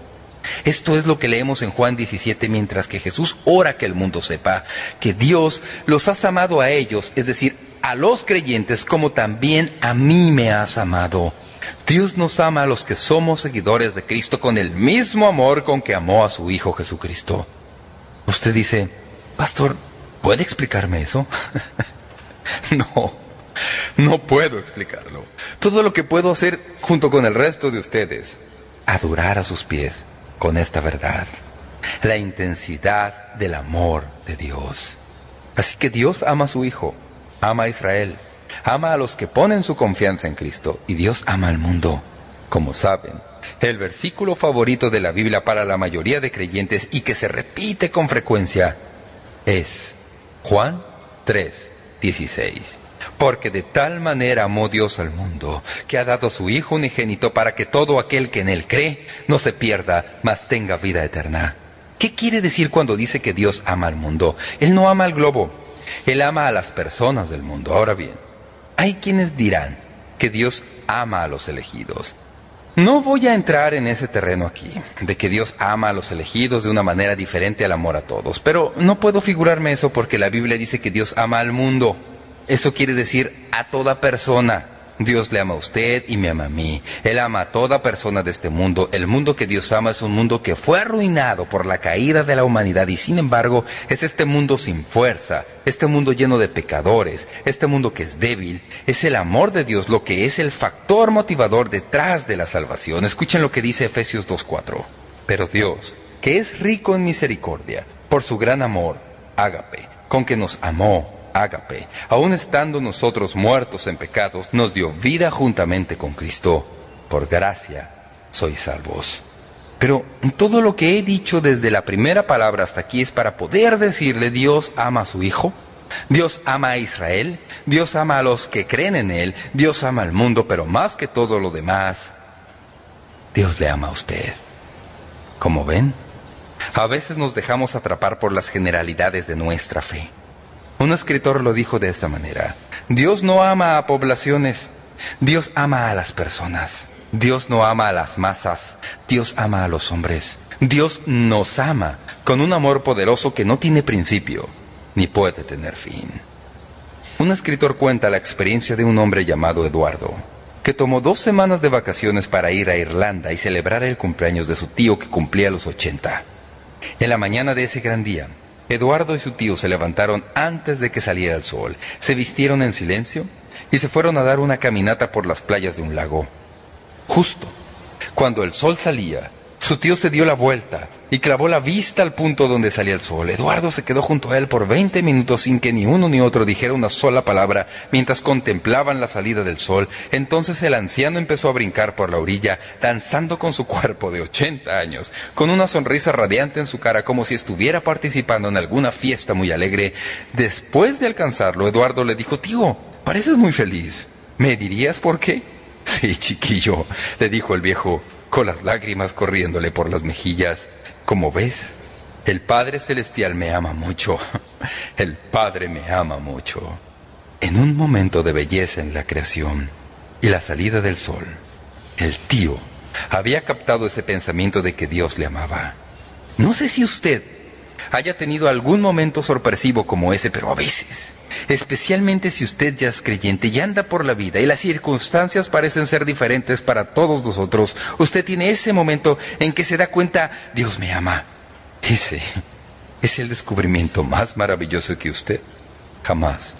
Esto es lo que leemos en Juan 17 mientras que Jesús ora que el mundo sepa que Dios los has amado a ellos, es decir, a los creyentes como también a mí me has amado. Dios nos ama a los que somos seguidores de Cristo con el mismo amor con que amó a su Hijo Jesucristo. Usted dice, Pastor, ¿puede explicarme eso? *laughs* no, no puedo explicarlo. Todo lo que puedo hacer junto con el resto de ustedes, adorar a sus pies con esta verdad. La intensidad del amor de Dios. Así que Dios ama a su Hijo, ama a Israel, ama a los que ponen su confianza en Cristo y Dios ama al mundo. Como saben, el versículo favorito de la Biblia para la mayoría de creyentes y que se repite con frecuencia es Juan 3, 16. Porque de tal manera amó Dios al mundo, que ha dado su Hijo unigénito para que todo aquel que en él cree no se pierda, mas tenga vida eterna. ¿Qué quiere decir cuando dice que Dios ama al mundo? Él no ama al globo, Él ama a las personas del mundo. Ahora bien, hay quienes dirán que Dios ama a los elegidos. No voy a entrar en ese terreno aquí, de que Dios ama a los elegidos de una manera diferente al amor a todos, pero no puedo figurarme eso porque la Biblia dice que Dios ama al mundo. Eso quiere decir a toda persona. Dios le ama a usted y me ama a mí. Él ama a toda persona de este mundo. El mundo que Dios ama es un mundo que fue arruinado por la caída de la humanidad y sin embargo es este mundo sin fuerza, este mundo lleno de pecadores, este mundo que es débil. Es el amor de Dios lo que es el factor motivador detrás de la salvación. Escuchen lo que dice Efesios 2.4. Pero Dios, que es rico en misericordia, por su gran amor, ágape, con que nos amó ágape, aun estando nosotros muertos en pecados, nos dio vida juntamente con Cristo. Por gracia sois salvos. Pero todo lo que he dicho desde la primera palabra hasta aquí es para poder decirle Dios ama a su Hijo, Dios ama a Israel, Dios ama a los que creen en Él, Dios ama al mundo, pero más que todo lo demás, Dios le ama a usted. Como ven, a veces nos dejamos atrapar por las generalidades de nuestra fe. Un escritor lo dijo de esta manera. Dios no ama a poblaciones, Dios ama a las personas. Dios no ama a las masas, Dios ama a los hombres. Dios nos ama con un amor poderoso que no tiene principio ni puede tener fin. Un escritor cuenta la experiencia de un hombre llamado Eduardo, que tomó dos semanas de vacaciones para ir a Irlanda y celebrar el cumpleaños de su tío que cumplía los 80. En la mañana de ese gran día, Eduardo y su tío se levantaron antes de que saliera el sol, se vistieron en silencio y se fueron a dar una caminata por las playas de un lago. Justo cuando el sol salía, su tío se dio la vuelta y clavó la vista al punto donde salía el sol. Eduardo se quedó junto a él por 20 minutos sin que ni uno ni otro dijera una sola palabra mientras contemplaban la salida del sol. Entonces el anciano empezó a brincar por la orilla, danzando con su cuerpo de 80 años, con una sonrisa radiante en su cara como si estuviera participando en alguna fiesta muy alegre. Después de alcanzarlo, Eduardo le dijo, tío, pareces muy feliz. ¿Me dirías por qué? Sí, chiquillo, le dijo el viejo, con las lágrimas corriéndole por las mejillas. Como ves, el Padre Celestial me ama mucho. *laughs* El Padre me ama mucho. En un momento de belleza en la creación y la salida del sol, el tío había captado ese pensamiento de que Dios le amaba. No sé si usted haya tenido algún momento sorpresivo como ese, pero a veces, especialmente si usted ya es creyente y anda por la vida y las circunstancias parecen ser diferentes para todos nosotros, usted tiene ese momento en que se da cuenta, Dios me ama. Ese es el descubrimiento más maravilloso que usted jamás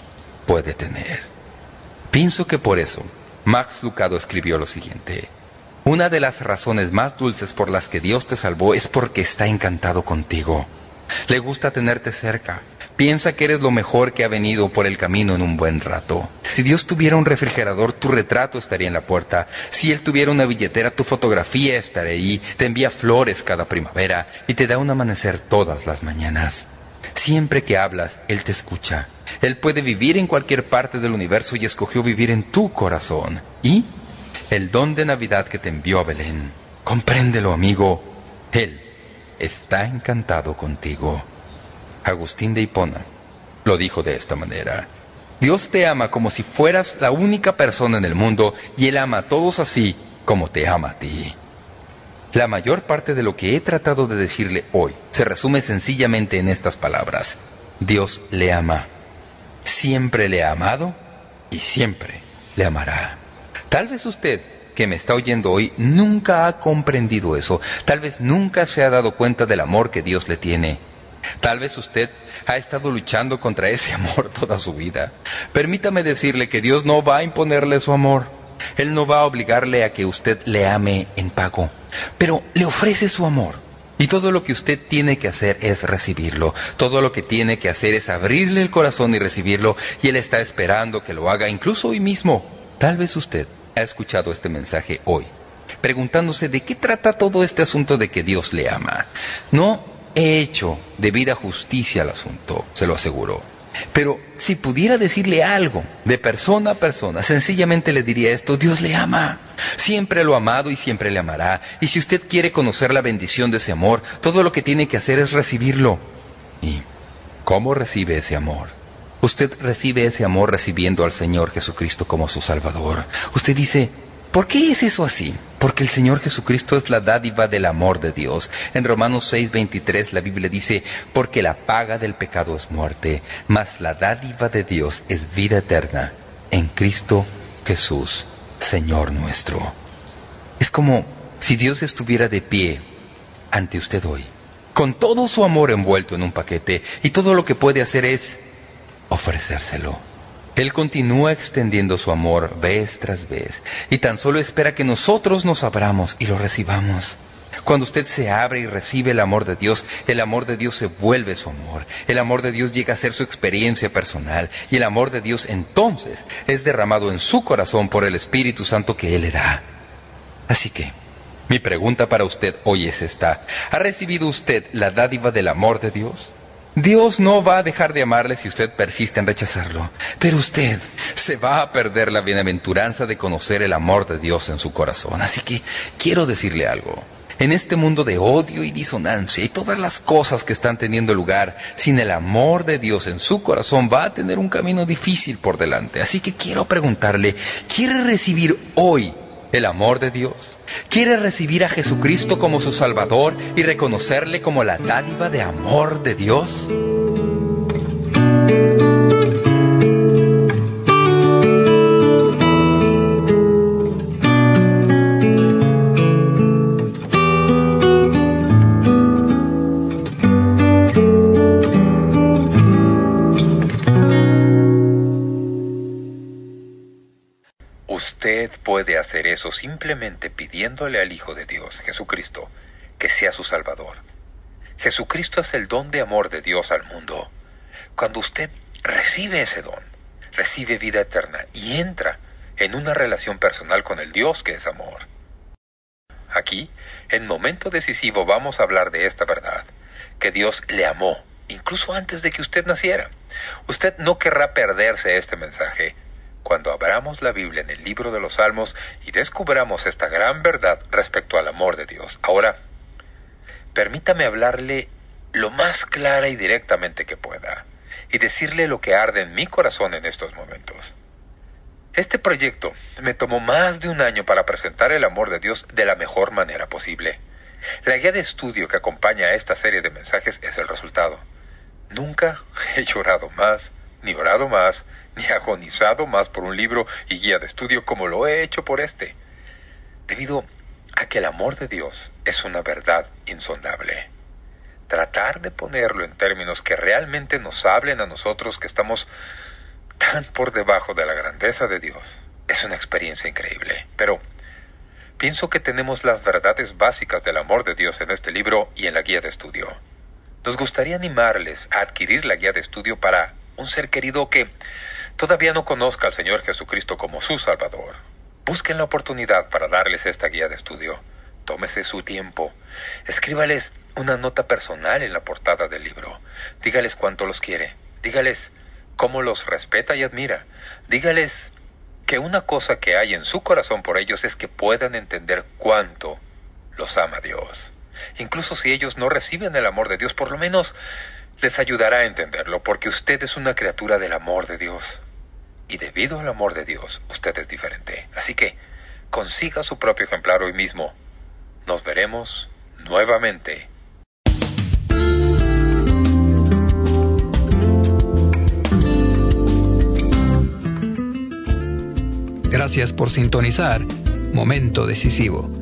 puede tener. Pienso que por eso Max Lucado escribió lo siguiente. Una de las razones más dulces por las que Dios te salvó es porque está encantado contigo. Le gusta tenerte cerca. Piensa que eres lo mejor que ha venido por el camino en un buen rato. Si Dios tuviera un refrigerador, tu retrato estaría en la puerta. Si Él tuviera una billetera, tu fotografía estaría ahí. Te envía flores cada primavera y te da un amanecer todas las mañanas. Siempre que hablas, Él te escucha. Él puede vivir en cualquier parte del universo y escogió vivir en tu corazón. ¿Y? El don de Navidad que te envió a Belén. Compréndelo, amigo. Él está encantado contigo. Agustín de Hipona lo dijo de esta manera. Dios te ama como si fueras la única persona en el mundo y Él ama a todos así como te ama a ti. La mayor parte de lo que he tratado de decirle hoy se resume sencillamente en estas palabras. Dios le ama. Siempre le ha amado y siempre le amará. Tal vez usted que me está oyendo hoy nunca ha comprendido eso. Tal vez nunca se ha dado cuenta del amor que Dios le tiene. Tal vez usted ha estado luchando contra ese *laughs* amor toda su vida. Permítame decirle que Dios no va a imponerle su amor. Él no va a obligarle a que usted le ame en pago, pero le ofrece su amor. Y todo lo que usted tiene que hacer es recibirlo. Todo lo que tiene que hacer es abrirle el corazón y recibirlo. Y Él está esperando que lo haga incluso hoy mismo. Tal vez usted ha escuchado este mensaje hoy, preguntándose de qué trata todo este asunto de que Dios le ama. No he hecho debida justicia al asunto, se lo aseguro. Pero si pudiera decirle algo de persona a persona, sencillamente le diría esto, Dios le ama. Siempre lo ha amado y siempre le amará. Y si usted quiere conocer la bendición de ese amor, todo lo que tiene que hacer es recibirlo. ¿Y cómo recibe ese amor? Usted recibe ese amor recibiendo al Señor Jesucristo como su Salvador. Usted dice, ¿Por qué es eso así? Porque el Señor Jesucristo es la dádiva del amor de Dios. En Romanos 6:23 la Biblia dice, porque la paga del pecado es muerte, mas la dádiva de Dios es vida eterna en Cristo Jesús, Señor nuestro. Es como si Dios estuviera de pie ante usted hoy, con todo su amor envuelto en un paquete, y todo lo que puede hacer es ofrecérselo. Él continúa extendiendo su amor vez tras vez y tan solo espera que nosotros nos abramos y lo recibamos. Cuando usted se abre y recibe el amor de Dios, el amor de Dios se vuelve su amor. El amor de Dios llega a ser su experiencia personal y el amor de Dios entonces es derramado en su corazón por el Espíritu Santo que Él le da. Así que, mi pregunta para usted hoy es esta. ¿Ha recibido usted la dádiva del amor de Dios? Dios no va a dejar de amarle si usted persiste en rechazarlo, pero usted se va a perder la bienaventuranza de conocer el amor de Dios en su corazón. Así que quiero decirle algo. En este mundo de odio y disonancia y todas las cosas que están teniendo lugar, sin el amor de Dios en su corazón va a tener un camino difícil por delante. Así que quiero preguntarle, ¿quiere recibir hoy el amor de Dios? ¿Quiere recibir a Jesucristo como su Salvador y reconocerle como la dádiva de amor de Dios? Puede hacer eso simplemente pidiéndole al Hijo de Dios, Jesucristo, que sea su Salvador. Jesucristo es el don de amor de Dios al mundo. Cuando usted recibe ese don, recibe vida eterna y entra en una relación personal con el Dios que es amor. Aquí, en momento decisivo, vamos a hablar de esta verdad, que Dios le amó, incluso antes de que usted naciera. Usted no querrá perderse este mensaje cuando abramos la Biblia en el libro de los Salmos y descubramos esta gran verdad respecto al amor de Dios. Ahora, permítame hablarle lo más clara y directamente que pueda y decirle lo que arde en mi corazón en estos momentos. Este proyecto me tomó más de un año para presentar el amor de Dios de la mejor manera posible. La guía de estudio que acompaña a esta serie de mensajes es el resultado. Nunca he llorado más, ni orado más, ni agonizado más por un libro y guía de estudio como lo he hecho por este, debido a que el amor de Dios es una verdad insondable. Tratar de ponerlo en términos que realmente nos hablen a nosotros que estamos tan por debajo de la grandeza de Dios es una experiencia increíble. Pero pienso que tenemos las verdades básicas del amor de Dios en este libro y en la guía de estudio. Nos gustaría animarles a adquirir la guía de estudio para un ser querido que todavía no conozca al Señor Jesucristo como su Salvador. Busquen la oportunidad para darles esta guía de estudio. Tómese su tiempo. Escríbales una nota personal en la portada del libro. Dígales cuánto los quiere. Dígales cómo los respeta y admira. Dígales que una cosa que hay en su corazón por ellos es que puedan entender cuánto los ama Dios. Incluso si ellos no reciben el amor de Dios, por lo menos les ayudará a entenderlo, porque usted es una criatura del amor de Dios. Y debido al amor de Dios, usted es diferente. Así que consiga su propio ejemplar hoy mismo. Nos veremos nuevamente. Gracias por sintonizar Momento Decisivo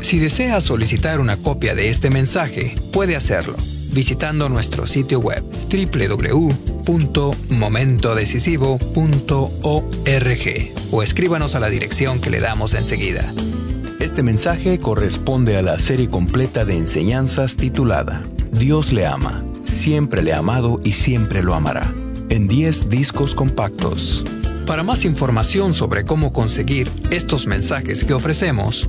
Si desea solicitar una copia de este mensaje, puede hacerlo visitando nuestro sitio web www.momentodecisivo.org o escríbanos a la dirección que le damos enseguida. Este mensaje corresponde a la serie completa de enseñanzas titulada Dios le ama, siempre le ha amado y siempre lo amará, en 10 discos compactos. Para más información sobre cómo conseguir estos mensajes que ofrecemos,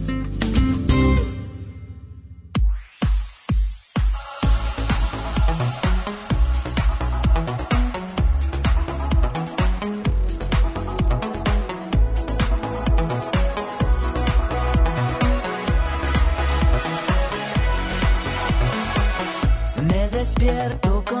despierto con